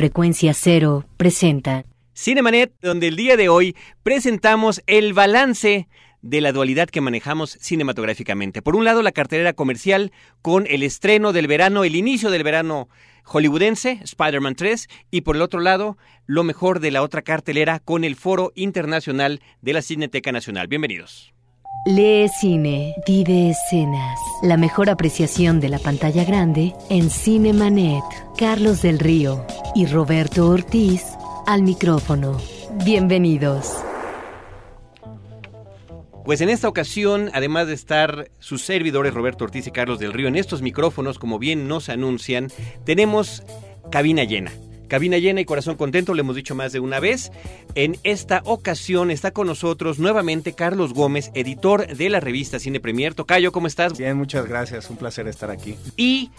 Frecuencia Cero presenta Cinemanet, donde el día de hoy presentamos el balance de la dualidad que manejamos cinematográficamente. Por un lado, la cartelera comercial con el estreno del verano, el inicio del verano hollywoodense, Spider-Man 3, y por el otro lado, lo mejor de la otra cartelera con el Foro Internacional de la Cineteca Nacional. Bienvenidos. Lee cine, vive escenas. La mejor apreciación de la pantalla grande en Cinemanet. Carlos del Río y Roberto Ortiz al micrófono. Bienvenidos. Pues en esta ocasión, además de estar sus servidores Roberto Ortiz y Carlos del Río en estos micrófonos, como bien nos anuncian, tenemos cabina llena. Cabina llena y corazón contento, lo hemos dicho más de una vez. En esta ocasión está con nosotros nuevamente Carlos Gómez, editor de la revista Cine Premier. Tocayo, ¿cómo estás? Bien, muchas gracias, un placer estar aquí. Y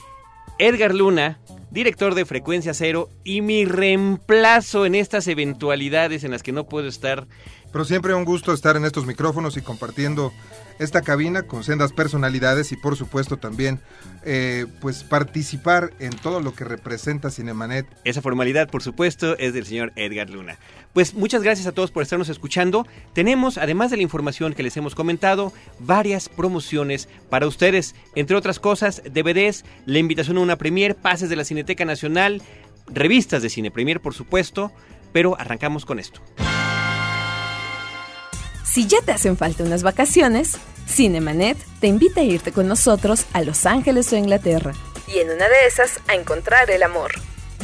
Edgar Luna, director de Frecuencia Cero y mi reemplazo en estas eventualidades en las que no puedo estar. Pero siempre un gusto estar en estos micrófonos y compartiendo esta cabina con sendas personalidades y por supuesto también eh, pues participar en todo lo que representa Cinemanet. Esa formalidad por supuesto es del señor Edgar Luna. Pues muchas gracias a todos por estarnos escuchando. Tenemos además de la información que les hemos comentado varias promociones para ustedes, entre otras cosas DVDs, la invitación a una premier, pases de la Cineteca Nacional, revistas de Cine Premier por supuesto, pero arrancamos con esto. Si ya te hacen falta unas vacaciones, Cinemanet te invita a irte con nosotros a Los Ángeles o Inglaterra. Y en una de esas a encontrar el amor.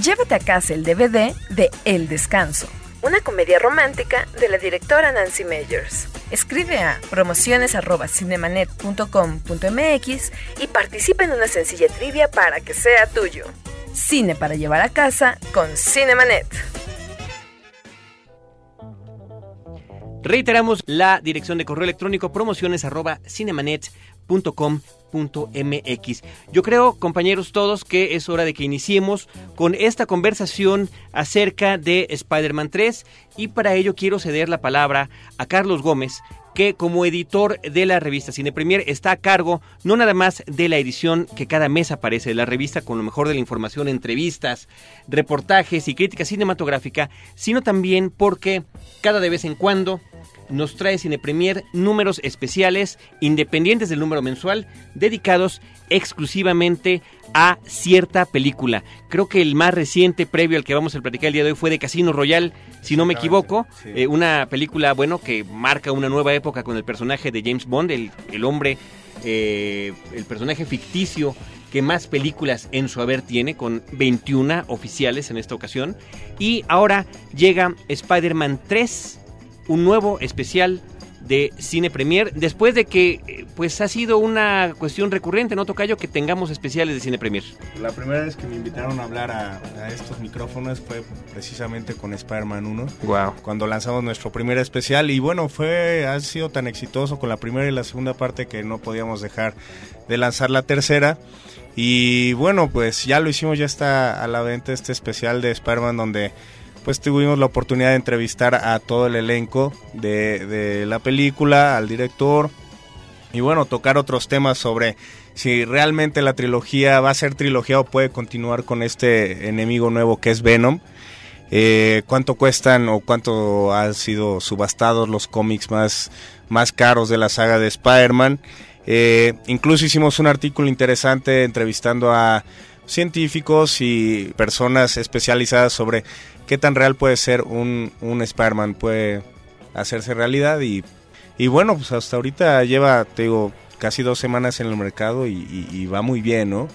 Llévate a casa el DVD de El Descanso, una comedia romántica de la directora Nancy Meyers. Escribe a promociones.cinemanet.com.mx y participa en una sencilla trivia para que sea tuyo. Cine para llevar a casa con Cinemanet. Reiteramos la dirección de correo electrónico promociones. Yo creo, compañeros todos, que es hora de que iniciemos con esta conversación acerca de Spider-Man 3 y para ello quiero ceder la palabra a Carlos Gómez, que como editor de la revista Cine Premier está a cargo no nada más de la edición que cada mes aparece de la revista con lo mejor de la información, entrevistas, reportajes y crítica cinematográfica, sino también porque cada de vez en cuando nos trae Cine Premier números especiales independientes del número mensual dedicados exclusivamente a cierta película. Creo que el más reciente previo al que vamos a platicar el día de hoy fue de Casino Royale, si no me equivoco, Sí. eh, una película bueno que marca una nueva época con el personaje de James Bond, el, el hombre, eh, el personaje ficticio que más películas en su haber tiene, con 21 oficiales en esta ocasión. Y ahora llega Spider-Man 3, un nuevo especial de Cine Premier, después de que eh, pues ha sido una cuestión recurrente, ¿no, Tocayo? Que tengamos especiales de Cine Premier. La primera vez que me invitaron a hablar a, a estos micrófonos fue precisamente con Spider-Man 1, Wow. cuando lanzamos nuestro primer especial y bueno, fue ha sido tan exitoso con la primera y la segunda parte que no podíamos dejar de lanzar la tercera. Y bueno, pues ya lo hicimos, ya está a la venta este especial de Spider-Man donde pues tuvimos la oportunidad de entrevistar a todo el elenco de, la película, al director, y bueno, tocar otros temas sobre si realmente la trilogía va a ser trilogía o puede continuar con este enemigo nuevo que es Venom. Eh, cuánto cuestan o cuánto han sido subastados los cómics más, más caros de la saga de Spider-Man. Eh, incluso hicimos un artículo interesante entrevistando a científicos y personas especializadas sobre qué tan real puede ser un, un Spider-Man, puede hacerse realidad y, y bueno, pues hasta ahorita lleva, te digo, casi dos semanas en el mercado y, va muy bien, ¿no?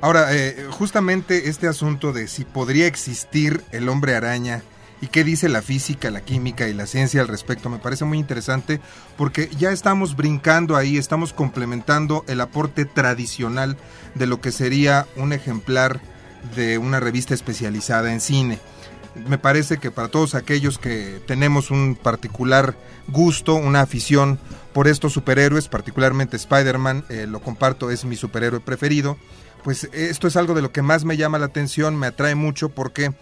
Ahora, eh, justamente este asunto de si podría existir el hombre araña y qué dice la física, la química y la ciencia al respecto me parece muy interesante porque ya estamos brincando ahí, estamos complementando el aporte tradicional de lo que sería un ejemplar de una revista especializada en cine. Me parece que para todos aquellos que tenemos un particular gusto, una afición por estos superhéroes, particularmente Spider-Man, eh, lo comparto, es mi superhéroe preferido, pues esto es algo de lo que más me llama la atención, me atrae mucho porque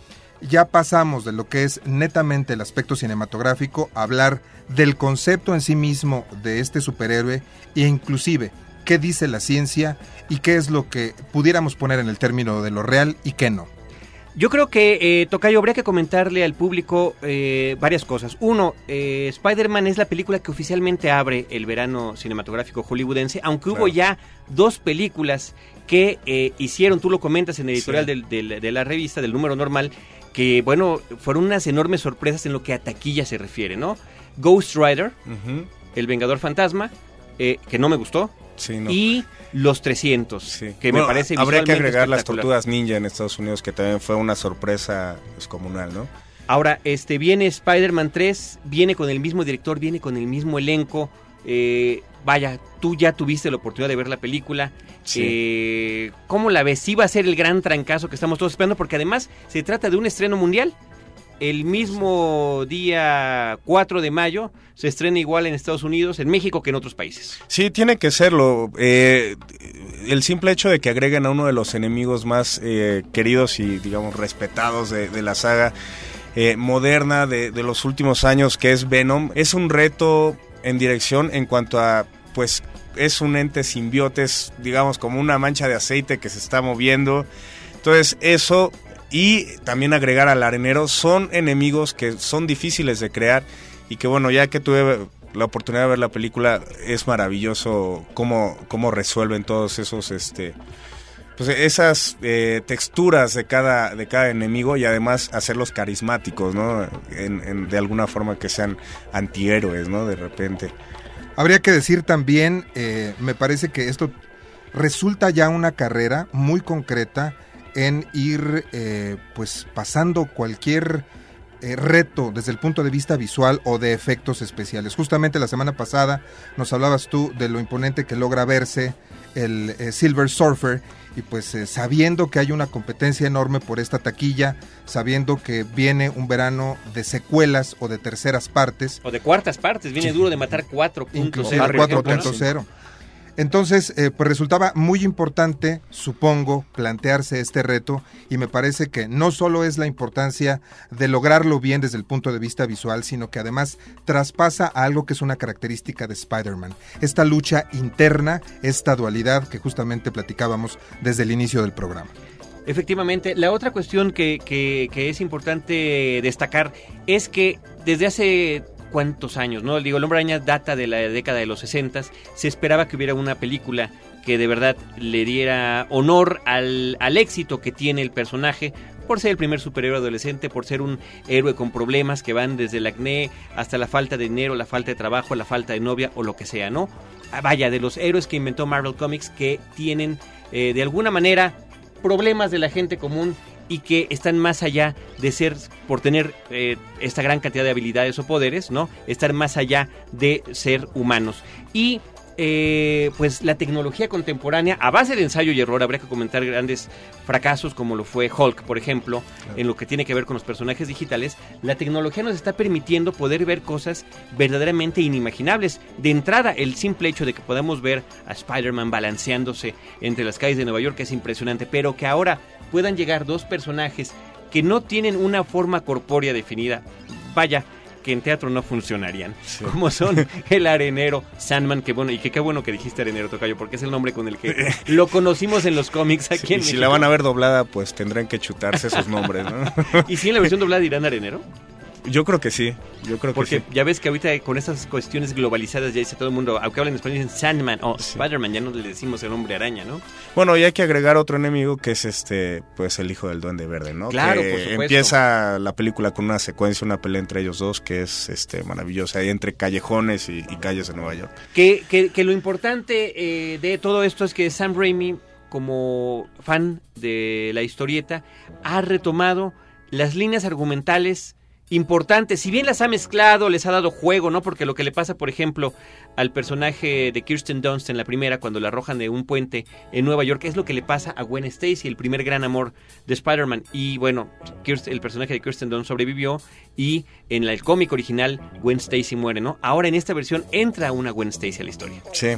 ya pasamos de lo que es netamente el aspecto cinematográfico a hablar del concepto en sí mismo de este superhéroe e inclusive qué dice la ciencia y qué es lo que pudiéramos poner en el término de lo real y qué no. Yo creo que, eh, Tocayo, habría que comentarle al público eh, varias cosas. Uno, eh, Spider-Man es la película que oficialmente abre el verano cinematográfico hollywoodense, aunque hubo ya dos películas que eh, hicieron, tú lo comentas en el editorial Sí. del- del- de la revista, del número normal, que, bueno, fueron unas enormes sorpresas en lo que a taquilla se refiere, ¿no? Ghost Rider. El Vengador Fantasma, eh, que no me gustó, Sí, no. y Los 300, Sí. que Bueno, me parece Habría que agregar las tortugas ninja en Estados Unidos, que también fue una sorpresa descomunal, ¿no? Ahora, este viene Spider-Man 3, viene con el mismo director, viene con el mismo elenco. Eh, vaya, tú ya tuviste la oportunidad de ver la película. Sí. Eh, ¿Cómo la ves? Sí va a ser el gran trancazo que estamos todos esperando, porque además se trata de un estreno mundial. El mismo día 4 de mayo se estrena igual en Estados Unidos, en México que en otros países. Sí, tiene que serlo. Eh, el simple hecho de que agreguen a uno de los enemigos más eh, queridos y, digamos, respetados de, de la saga eh, moderna de, de los últimos años, que es Venom, es un reto en dirección en cuanto a, pues, es un ente simbiote, es, digamos, como una mancha de aceite que se está moviendo. Entonces, eso y también agregar al arenero son enemigos que son difíciles de crear y que bueno, ya que tuve la oportunidad de ver la película, es maravilloso cómo, cómo resuelven todos esos, este, pues esas eh, texturas de cada, de cada enemigo y además hacerlos carismáticos, ¿no? En, de alguna forma que sean antihéroes, ¿no? De repente. Habría que decir también, eh, me parece que esto resulta ya una carrera muy concreta en ir eh, pues pasando cualquier eh, reto desde el punto de vista visual o de efectos especiales. Justamente la semana pasada nos hablabas tú de lo imponente que logra verse el eh, Silver Surfer y pues eh, sabiendo que hay una competencia enorme por esta taquilla, sabiendo que viene un verano de secuelas o de terceras partes, O de cuartas partes, viene Sí. duro de matar 4.0. inclusive por ejemplo, ¿no? 4.0. Entonces, eh, pues resultaba muy importante, supongo, plantearse este reto y me parece que no solo es la importancia de lograrlo bien desde el punto de vista visual, sino que además traspasa a algo que es una característica de Spider-Man, esta lucha interna, esta dualidad que justamente platicábamos desde el inicio del programa. Efectivamente, la otra cuestión que, es importante destacar es que desde hace cuántos años, ¿no? Digo, el hombre araña data de la década de los 60, se esperaba que hubiera una película que de verdad le diera honor al, al éxito que tiene el personaje por ser el primer superhéroe adolescente, por ser un héroe con problemas que van desde el acné hasta la falta de dinero, la falta de trabajo, la falta de novia o lo que sea, ¿no? Ah, Vaya, de los héroes que inventó Marvel Comics que tienen eh, de alguna manera problemas de la gente común y que están más allá de ser, por tener eh, esta gran cantidad de habilidades o poderes, ¿no? Estar más allá de ser humanos. Y eh, pues la tecnología contemporánea, a base de ensayo y error, habría que comentar grandes fracasos como lo fue Hulk, por ejemplo, en lo que tiene que ver con los personajes digitales, la tecnología nos está permitiendo poder ver cosas verdaderamente inimaginables. De entrada, el simple hecho de que podamos ver a Spider-Man balanceándose entre las calles de Nueva York es impresionante, pero que ahora puedan llegar dos personajes que no tienen una forma corpórea definida, vaya, que en teatro no funcionarían, Sí. como son el arenero Sandman, que bueno, y que qué bueno que dijiste arenero Tocayo, porque es el nombre con el que lo conocimos en los cómics aquí Sí, en y si la van a ver doblada, pues tendrán que chutarse esos nombres, ¿no? ¿Y si en la versión doblada dirán arenero? Yo creo que sí, yo creo que Porque sí. ya ves que ahorita con estas cuestiones globalizadas ya dice todo el mundo, aunque hablan español dicen Sandman o Sí. Spider-Man, ya no le decimos el hombre araña, ¿no? Bueno, y hay que agregar otro enemigo que es este, pues el hijo del duende verde, ¿no? Claro, Que por supuesto. Empieza la película con una secuencia, una pelea entre ellos dos que es este maravillosa, ahí entre callejones y, y calles de Nueva York. Que, que, que lo importante eh, de todo esto es que Sam Raimi, como fan de la historieta, ha retomado las líneas argumentales importantes. Si bien las ha mezclado, les ha dado juego, ¿no? Porque lo que le pasa, por ejemplo, al personaje de Kirsten Dunst en la primera, cuando la arrojan de un puente en Nueva York, es lo que le pasa a Gwen Stacy, el primer gran amor de Spider-Man. Y bueno, el personaje de Kirsten Dunst sobrevivió y en el cómic original Gwen Stacy muere, ¿no? Ahora en esta versión entra una Gwen Stacy a la historia. Sí.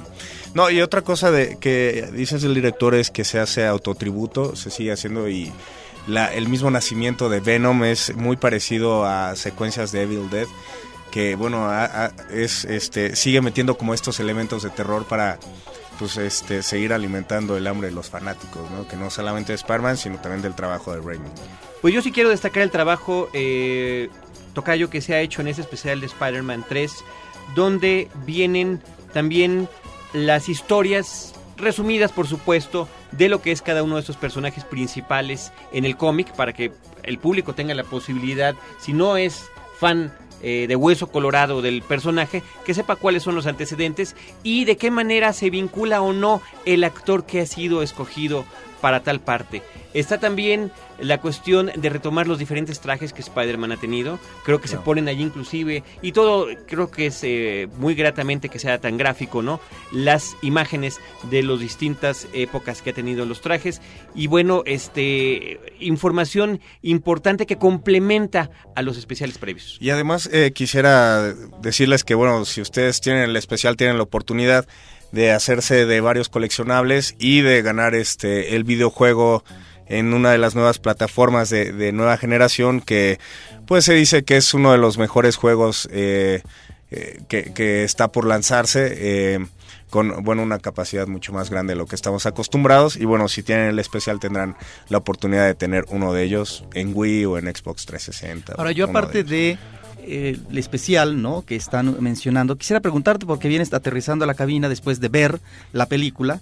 No, y otra cosa de que dices el director es que se hace autotributo, se sigue haciendo y la, el mismo nacimiento de Venom es muy parecido a secuencias de Evil Dead, que bueno, a- es este sigue metiendo como estos elementos de terror para pues este seguir alimentando el hambre de los fanáticos, ¿no? Que no solamente de Spider-Man, sino también del trabajo de Raimi. Pues yo sí quiero destacar el trabajo, eh, Tocayo, que se ha hecho en ese especial de Spider-Man 3, donde vienen también las historias resumidas, por supuesto, de lo que es cada uno de estos personajes principales en el cómic, para que el público tenga la posibilidad, si no es fan eh, de hueso colorado del personaje, que sepa cuáles son los antecedentes y de qué manera se vincula o no el actor que ha sido escogido para tal parte. Está también la cuestión de retomar los diferentes trajes que Spider-Man ha tenido. Creo que se ponen allí inclusive, y todo creo que es eh, muy gratamente que sea tan gráfico, ¿no? Las imágenes de las distintas épocas que ha tenido los trajes. Y bueno, este información importante que complementa a los especiales previos. Y además eh, quisiera decirles que, bueno, si ustedes tienen el especial, tienen la oportunidad de hacerse de varios coleccionables y de ganar este el videojuego en una de las nuevas plataformas de, nueva generación que pues se dice que es uno de los mejores juegos eh, eh, que, está por lanzarse eh, con bueno una capacidad mucho más grande de lo que estamos acostumbrados. Y bueno si tienen el especial tendrán la oportunidad de tener uno de ellos en Wii o en Xbox 360 ahora yo aparte de, el especial, ¿no? Que están mencionando. Quisiera preguntarte porque vienes aterrizando a la cabina después de ver la película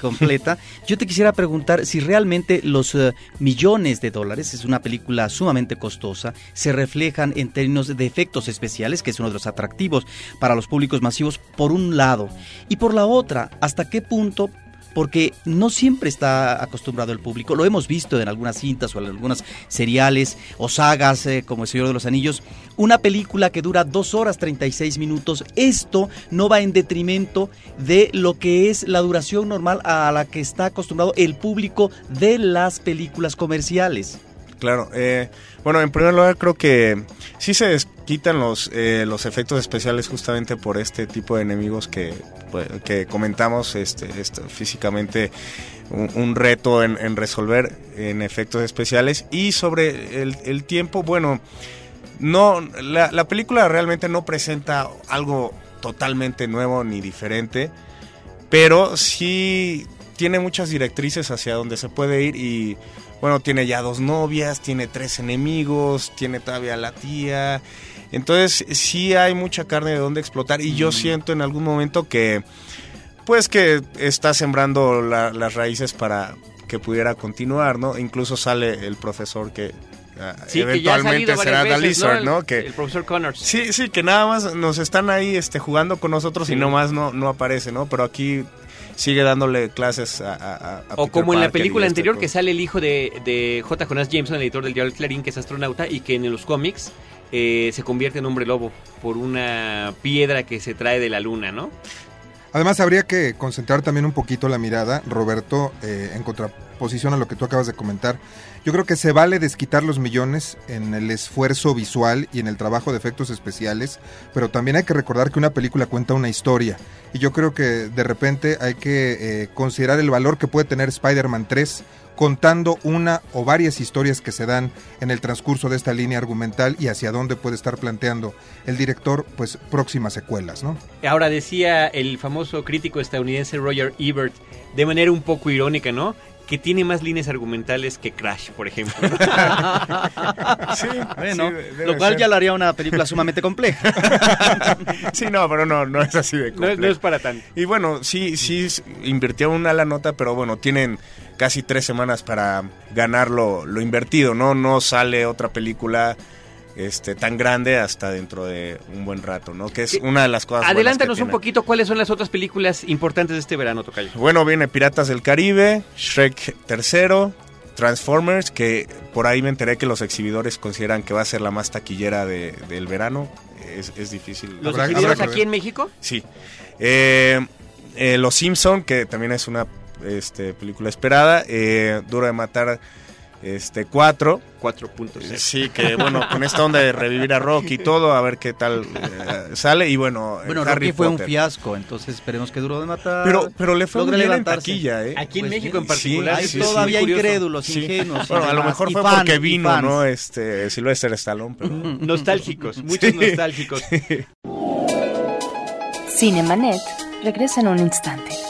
completa. Yo te quisiera preguntar si realmente los eh, millones de dólares, es una película sumamente costosa, se reflejan en términos de efectos especiales, que es uno de los atractivos para los públicos masivos, por un lado. Y por la otra, ¿hasta qué punto porque no siempre está acostumbrado el público. Lo hemos visto en algunas cintas o en algunas seriales o sagas eh, como El Señor de los Anillos. Una película que dura 2 horas 36 minutos. Esto no va en detrimento de lo que es la duración normal a la que está acostumbrado el público de las películas comerciales. Claro, eh, bueno, en primer lugar creo que sí se quitan los, eh, los efectos especiales justamente por este tipo de enemigos que, pues, que comentamos, este, físicamente un, reto en, resolver en efectos especiales. Y sobre el, tiempo, bueno, no, la, la película realmente no presenta algo totalmente nuevo ni diferente, pero sí tiene muchas directrices hacia donde se puede ir y bueno, tiene ya dos novias, tiene tres enemigos, tiene todavía la tía. Entonces sí hay mucha carne de donde explotar y yo mm. siento en algún momento que pues que está sembrando las raíces para que pudiera continuar, ¿no? Incluso sale el profesor que ah, eventualmente será The ¿no? Que, el profesor Connors. Sí, sí, que nada más nos están ahí este, jugando con nosotros y nomás no, no aparece, ¿no? Pero aquí sigue dándole clases a... o como en la película anterior que sale el hijo de, J. Jonas Jameson, el editor del diario Clarín, que es astronauta y que en los cómics eh, se convierte en hombre lobo por una piedra que se trae de la luna, ¿no? Además, habría que concentrar también un poquito la mirada, Roberto, eh, en contraposición a lo que tú acabas de comentar. Yo creo que se vale desquitar los millones en el esfuerzo visual y en el trabajo de efectos especiales, pero también hay que recordar que una película cuenta una historia. Y yo creo que de repente hay que eh, considerar el valor que puede tener Spider-Man 3 contando una o varias historias que se dan en el transcurso de esta línea argumental y hacia dónde puede estar planteando el director pues próximas secuelas, ¿no? Ahora decía el famoso crítico estadounidense Roger Ebert de manera un poco irónica, ¿no? Que tiene más líneas argumentales que Crash, por ejemplo. sí, bueno, lo cual ya lo haría una película sumamente compleja. sí, no, pero no, no es así de complejo. No, es para tanto. Y bueno, sí, sí invirtió una la nota, pero bueno, tienen casi tres semanas para ganar lo, lo invertido, ¿no? No sale otra película este, tan grande hasta dentro de un buen rato, ¿no? Que es una de las cosas. Adelántanos un poquito cuáles son las otras películas importantes de este verano, Tocayo. Bueno, viene Piratas del Caribe, Shrek tercero, Transformers, que por ahí me enteré que los exhibidores consideran que va a ser la más taquillera del verano. Es, difícil. ¿Los exhibidores aquí en México? Sí. Eh, eh, los Simpson, que también es una este, película esperada. Eh, Duro de matar este 4. 4.0. Sí, que bueno, con esta onda de revivir a Rocky y todo, a ver qué tal eh, sale. Y bueno, bueno Rocky fue un fiasco, entonces esperemos que Duro de matar. Pero, pero le fue bien en taquilla, ¿eh? Aquí en pues México en particular. hay todavía incrédulos, ingenuos. Bueno, a lo mejor fue porque vino, ¿no? Este, Silvestre Stallone. Pero... Nostálgicos, muchos nostálgicos. Cinemanet regresa en un instante.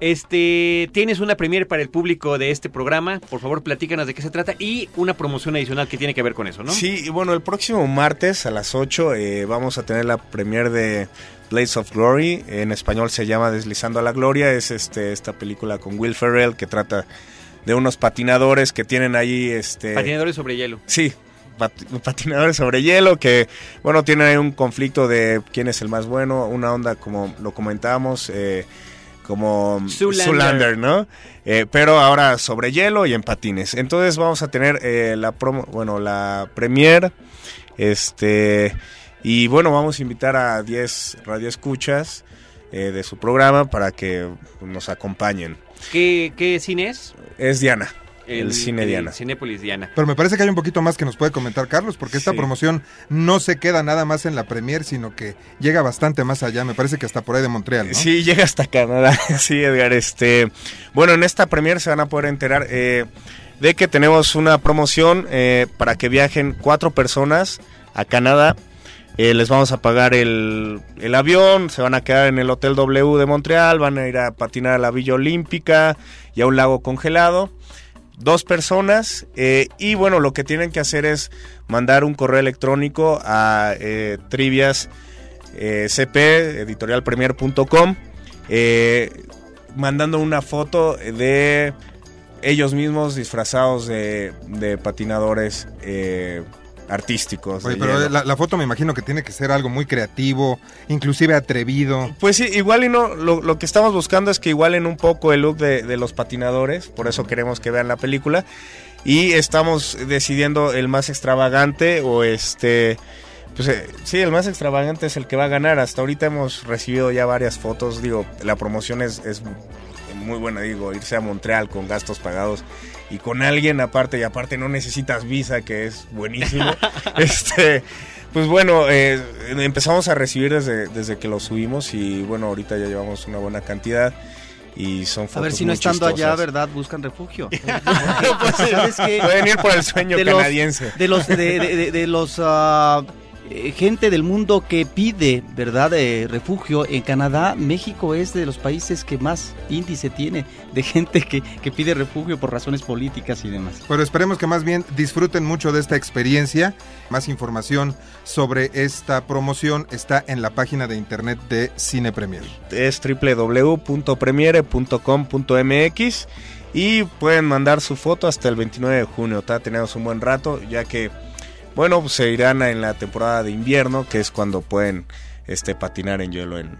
este, tienes una premier para el público de este programa. Por favor, platícanos de qué se trata y una promoción adicional que tiene que ver con eso, ¿no? Sí, bueno, el próximo martes a las 8 eh, vamos a tener la premier de Blaze of Glory. En español se llama Deslizando a la Gloria. Es este esta película con Will Ferrell que trata de unos patinadores que tienen ahí este patinadores sobre hielo. Sí, patinadores sobre hielo que, bueno, tienen ahí un conflicto de quién es el más bueno, una onda como lo comentábamos, eh, como Zoolander, ¿no? Eh, pero ahora sobre hielo y en patines. Entonces vamos a tener eh, la promo, bueno, la premier, este, y bueno, vamos a invitar a 10 radioescuchas de su programa para que nos acompañen. ¿Qué, qué cine es? Es Diana. El, cine Diana. Cinépolis Diana. Pero me parece que hay un poquito más que nos puede comentar Carlos, porque esta promoción no se queda nada más en la premier, sino que llega bastante más allá. Me parece que hasta por ahí de Montreal, ¿no? Sí, llega hasta Canadá. sí, Edgar. Este, bueno, en esta premier se van a poder enterar eh, de que tenemos una promoción eh, para que viajen cuatro personas a Canadá. Eh, les vamos a pagar el, el, avión, se van a quedar en el Hotel W de Montreal, van a ir a patinar a la Villa Olímpica y a un lago congelado dos personas eh, y bueno lo que tienen que hacer es mandar un correo electrónico a eh, trivias eh, cp eh, mandando una foto de ellos mismos disfrazados de, de patinadores artísticos. pero la, foto me imagino que tiene que ser algo muy creativo, inclusive atrevido. Pues sí, igual y no, lo, que estamos buscando es que igualen un poco el look de, los patinadores, por eso queremos que vean la película. Y estamos decidiendo el más extravagante o este... Pues eh, sí, el más extravagante es el que va a ganar. Hasta ahorita hemos recibido ya varias fotos. Digo, la promoción es, es muy buena, digo, irse a Montreal con gastos pagados y con alguien aparte y aparte no necesitas visa, que es buenísimo. este, pues bueno, eh, empezamos a recibir desde, desde que lo subimos y bueno, ahorita ya llevamos una buena cantidad y son fotos A ver si no estando allá, ¿verdad? Buscan refugio. Pues, Pueden ir por el sueño canadiense. de los, de, de, los uh, eh, gente del mundo que pide, ¿verdad?, de refugio. En Canadá, México es de los países que más índice tiene de gente que, que pide refugio por razones políticas y demás. Pero esperemos que más bien disfruten mucho de esta experiencia. Más información sobre esta promoción está en la página de internet de Cine Premier. Es www.premiere.com.mx y pueden mandar su foto hasta el 29 de junio. Tenemos un buen rato, ya que bueno, pues se irán en la temporada de invierno, que es cuando pueden este, patinar en hielo en,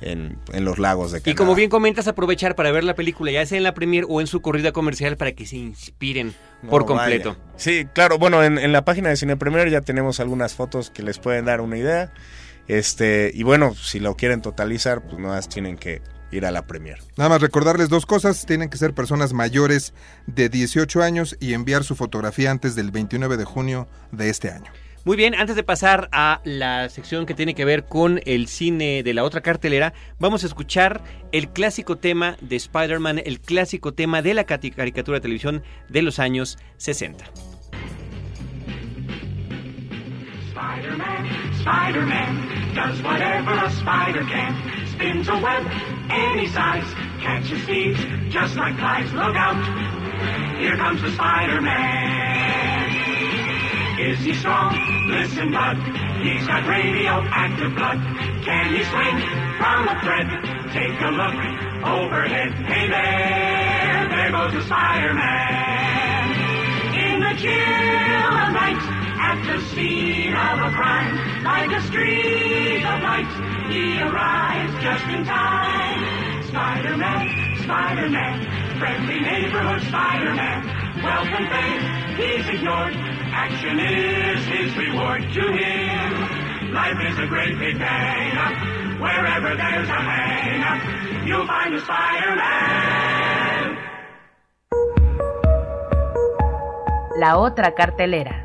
en, los lagos de Canadá. Y como bien comentas, aprovechar para ver la película, ya sea en la premier o en su corrida comercial, para que se inspiren por completo. Sí, claro, bueno, en, en, la página de Cine Premier ya tenemos algunas fotos que les pueden dar una idea. Este, y bueno, si lo quieren totalizar, pues nada más tienen que ir a la premier. Nada más recordarles dos cosas, tienen que ser personas mayores de 18 años y enviar su fotografía antes del 29 de junio de este año. Muy bien, antes de pasar a la sección que tiene que ver con el cine de la otra cartelera, vamos a escuchar el clásico tema de Spider-Man, el clásico tema de la caricatura de televisión de los años 60. Spider-Man, Spider-Man, does whatever a spider can. spins a web any size, catches thieves just like flies. Look out! Here comes the Spider-Man. Is he strong? Listen, bud. He's got radioactive blood. Can he swing from a thread? Take a look overhead. Hey there, there goes the Spider-Man. In the chill of night at the scene of a crime, like a streak of light, he arrives just in time. Spider-Man, Spider-Man, friendly neighborhood Spider-Man, wealth and fame, he's ignored. Action is his reward to him. Life is a great big hang up. Wherever there's a hang you'll find a Spider-Man. la otra cartelera.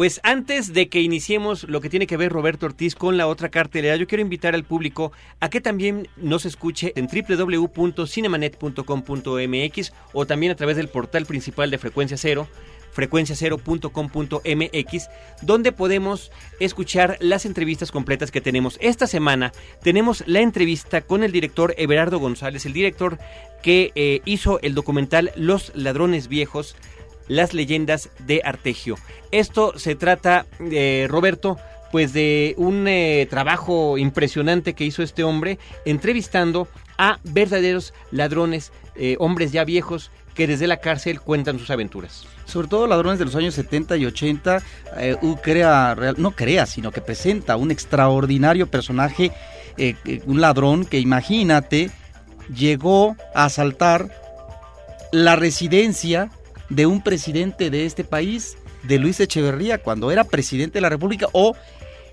Pues antes de que iniciemos lo que tiene que ver Roberto Ortiz con la otra cartelera, yo quiero invitar al público a que también nos escuche en www.cinemanet.com.mx o también a través del portal principal de Frecuencia Cero, frecuenciacero.com.mx, donde podemos escuchar las entrevistas completas que tenemos. Esta semana tenemos la entrevista con el director Everardo González, el director que eh, hizo el documental Los Ladrones Viejos, las leyendas de Artegio. Esto se trata, eh, Roberto, pues de un eh, trabajo impresionante que hizo este hombre entrevistando a verdaderos ladrones, eh, hombres ya viejos que desde la cárcel cuentan sus aventuras. Sobre todo ladrones de los años 70 y 80, eh, no crea, sino que presenta un extraordinario personaje, un ladrón que imagínate, llegó a asaltar la residencia de un presidente de este país, de Luis Echeverría, cuando era presidente de la República, o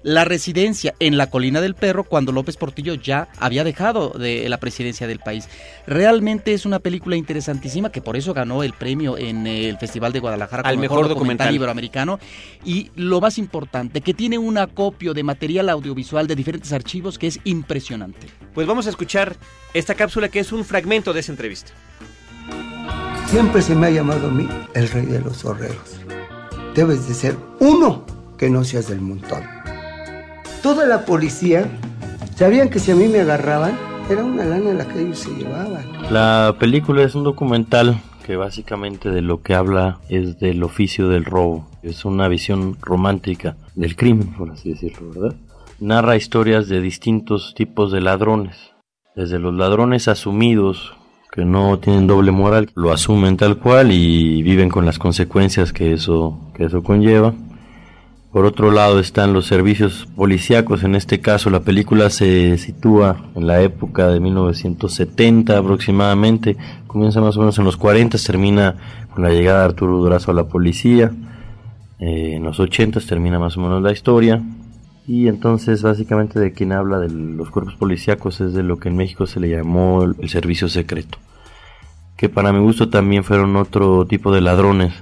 la residencia en la Colina del Perro cuando López Portillo ya había dejado de la presidencia del país. Realmente es una película interesantísima que por eso ganó el premio en el Festival de Guadalajara Al como mejor documental. iberoamericano y lo más importante, que tiene un acopio de material audiovisual de diferentes archivos que es impresionante. Pues vamos a escuchar esta cápsula que es un fragmento de esa entrevista. Siempre se me ha llamado a mí el rey de los horreros. Debes de ser uno que no seas del montón. Toda la policía sabían que si a mí me agarraban, era una lana la que ellos se llevaban. La película es un documental que básicamente de lo que habla es del oficio del robo. Es una visión romántica del crimen, por así decirlo, ¿verdad? Narra historias de distintos tipos de ladrones. Desde los ladrones asumidos, que no tienen doble moral, lo asumen tal cual y viven con las consecuencias que eso, que eso conlleva. Por otro lado están los servicios policíacos, en este caso la película se sitúa en la época de 1970 aproximadamente, comienza más o menos en los 40, termina con la llegada de Arturo Durazo a la policía, Eh, en los 80 termina más o menos la historia, y entonces básicamente de quien habla de los cuerpos policíacos es de lo que en México se le llamó el, servicio secreto, que para mi gusto también fueron otro tipo de ladrones,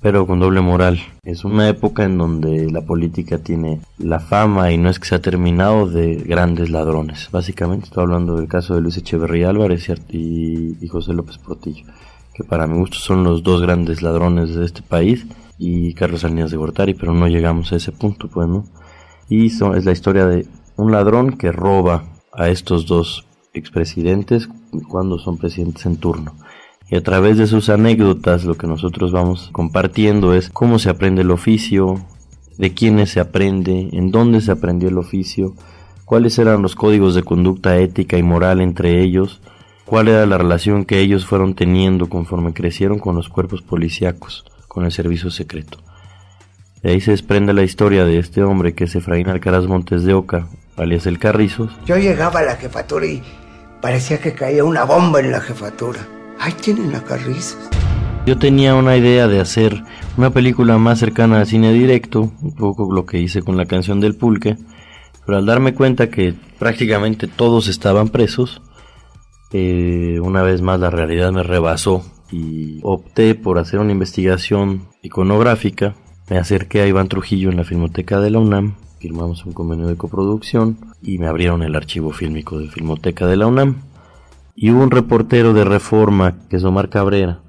pero con doble moral. Es una época en donde la política tiene la fama y no es que se ha terminado de grandes ladrones. Básicamente estoy hablando del caso de Luis Echeverría Álvarez y José López Portillo, que para mi gusto son los dos grandes ladrones de este país y Carlos Salinas de Gortari, pero no llegamos a ese punto, pues, ¿no? Y es la historia de un ladrón que roba a estos dos expresidentes cuando son presidentes en turno. Y a través de sus anécdotas lo que nosotros vamos compartiendo es cómo se aprende el oficio, de quiénes se aprende, en dónde se aprendió el oficio, cuáles eran los códigos de conducta ética y moral entre ellos, cuál era la relación que ellos fueron teniendo conforme crecieron con los cuerpos policíacos, con el servicio secreto. De ahí se desprende la historia de este hombre que es Efraín Alcaraz Montes de Oca, alias el Carrizos, Yo llegaba a la jefatura y parecía que caía una bomba en la jefatura. Ahí tienen a Carrizos. Yo tenía una idea de hacer una película más cercana al cine directo, un poco lo que hice con la canción del pulque, pero al darme cuenta que prácticamente todos estaban presos, eh, una vez más la realidad me rebasó y opté por hacer una investigación iconográfica. Me acerqué a Iván Trujillo en la Filmoteca de la UNAM, firmamos un convenio de coproducción y me abrieron el archivo fílmico de Filmoteca de la UNAM. Y hubo un reportero de Reforma, que es Omar Cabrera,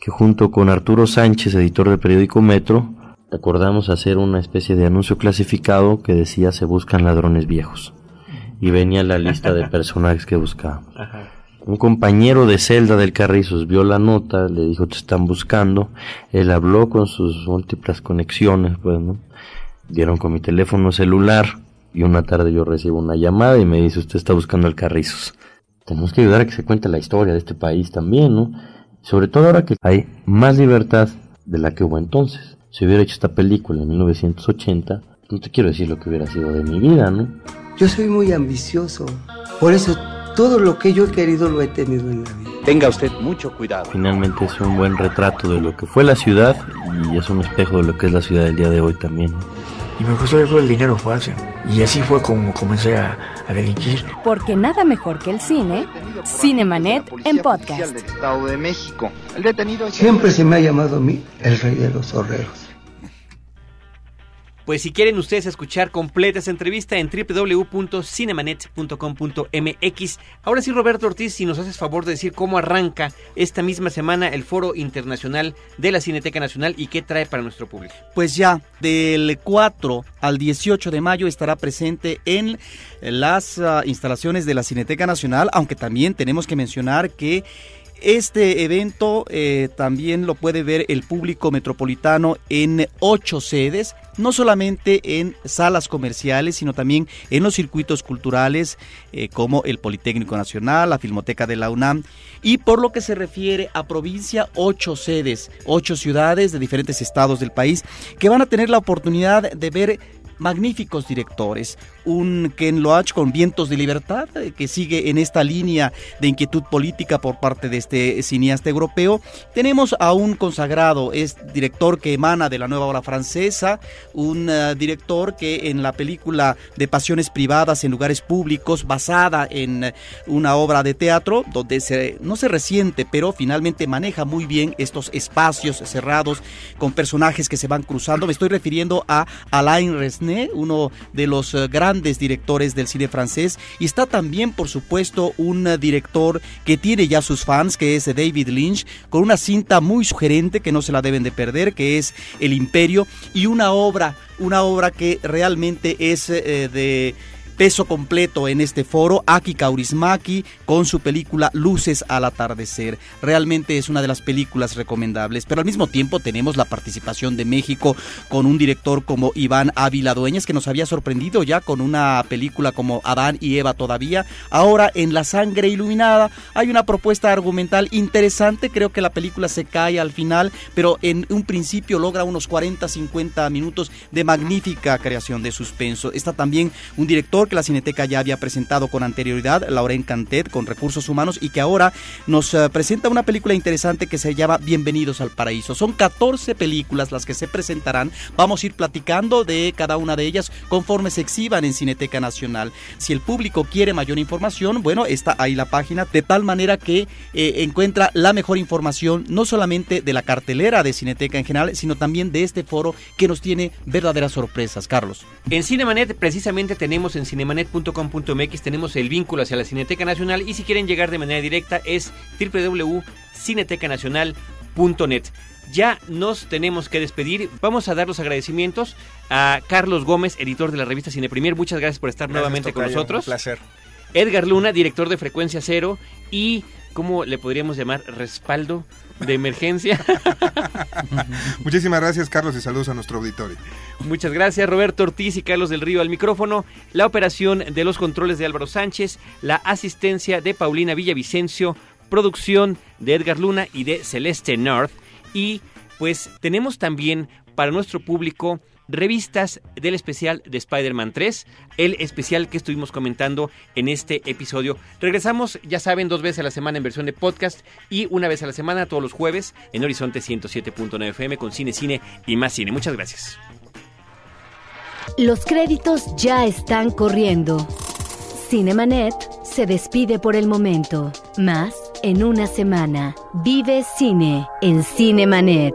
que junto con Arturo Sánchez, editor del periódico Metro, acordamos hacer una especie de anuncio clasificado que decía se buscan ladrones viejos. Y venía la lista de personajes que buscábamos. Un compañero de celda del Carrizos vio la nota, le dijo te están buscando, él habló con sus múltiples conexiones, pues. Dieron con mi teléfono celular y una tarde yo recibo una llamada y me dice usted está buscando al Carrizos. Tenemos que ayudar a que se cuente la historia de este país también, ¿no? Sobre todo ahora que hay más libertad de la que hubo entonces. Si hubiera hecho esta película en 1980, no te quiero decir lo que hubiera sido de mi vida, ¿no? Yo soy muy ambicioso. Por eso todo lo que yo he querido lo he tenido en la vida. Tenga usted mucho cuidado. Finalmente es un buen retrato de lo que fue la ciudad y es un espejo de lo que es la ciudad del día de hoy también. y me gustó el dinero fácil. Y así fue como comencé a, a delinquir. Porque nada mejor que el cine, Cinemanet en podcast. Estado de México. El detenido Siempre se me ha llamado a mí el rey de los horreros. Pues si quieren ustedes escuchar completa esa entrevista en www.cinemanet.com.mx. Ahora sí, Roberto Ortiz, si nos haces favor de decir cómo arranca esta misma semana el Foro Internacional de la Cineteca Nacional y qué trae para nuestro público. Pues ya, del 4 al 18 de mayo estará presente en las uh, instalaciones de la Cineteca Nacional, aunque también tenemos que mencionar que este evento eh, también lo puede ver el público metropolitano en ocho sedes, no solamente en salas comerciales, sino también en los circuitos culturales eh, como el Politécnico Nacional, la Filmoteca de la UNAM. Y por lo que se refiere a provincia, ocho sedes, ocho ciudades de diferentes estados del país que van a tener la oportunidad de ver magníficos directores. Un Ken Loach con Vientos de Libertad, eh, que sigue en esta línea de inquietud política por parte de este cineasta europeo. Tenemos a un consagrado, es director que emana de la nueva obra francesa, un uh, director que en la película de Pasiones Privadas en Lugares Públicos, basada en uh, una obra de teatro, donde se, no se resiente, pero finalmente maneja muy bien estos espacios cerrados con personajes que se van cruzando. Me estoy refiriendo a Alain Resnais uno de los eh, grandes directores del cine francés. Y está también, por supuesto, un director que tiene ya sus fans, que es David Lynch, con una cinta muy sugerente que no se la deben de perder, que es El Imperio, y una obra, una obra que realmente es eh, de peso completo en este foro, Aki Kaurismaki con su película Luces al atardecer. Realmente es una de las películas recomendables, pero al mismo tiempo tenemos la participación de México con un director como Iván Ávila Dueñas que nos había sorprendido ya con una película como Adán y Eva todavía. Ahora en La sangre iluminada hay una propuesta argumental interesante, creo que la película se cae al final, pero en un principio logra unos 40-50 minutos de magnífica creación de suspenso. Está también un director que la Cineteca ya había presentado con anterioridad, Lauren Cantet, con recursos humanos, y que ahora nos uh, presenta una película interesante que se llama Bienvenidos al Paraíso. Son 14 películas las que se presentarán. Vamos a ir platicando de cada una de ellas conforme se exhiban en Cineteca Nacional. Si el público quiere mayor información, bueno, está ahí la página, de tal manera que eh, encuentra la mejor información, no solamente de la cartelera de Cineteca en general, sino también de este foro que nos tiene verdaderas sorpresas. Carlos. En Cinemanet precisamente tenemos en cinemanet.com.mx tenemos el vínculo hacia la Cineteca Nacional y si quieren llegar de manera directa es www.cinetecanacional.net. Ya nos tenemos que despedir. Vamos a dar los agradecimientos a Carlos Gómez, editor de la revista Cine Premier. Muchas gracias por estar nuevamente con nosotros. Un placer. Edgar Luna, director de Frecuencia Cero y, ¿cómo le podríamos llamar? Respaldo de emergencia. Muchísimas gracias, Carlos, y saludos a nuestro auditorio. Muchas gracias, Roberto Ortiz y Carlos del Río al micrófono. La operación de los controles de Álvaro Sánchez, la asistencia de Paulina Villavicencio, producción de Edgar Luna y de Celeste North. Y pues tenemos también para nuestro público revistas del especial de Spider-Man 3, el especial que estuvimos comentando en este episodio. Regresamos, ya saben, dos veces a la semana en versión de podcast y una vez a la semana todos los jueves en Horizonte 107.9 FM con Cine, Cine y más cine. Muchas gracias. Los créditos ya están corriendo. Cinemanet se despide por el momento. Más en una semana. Vive cine en Cinemanet.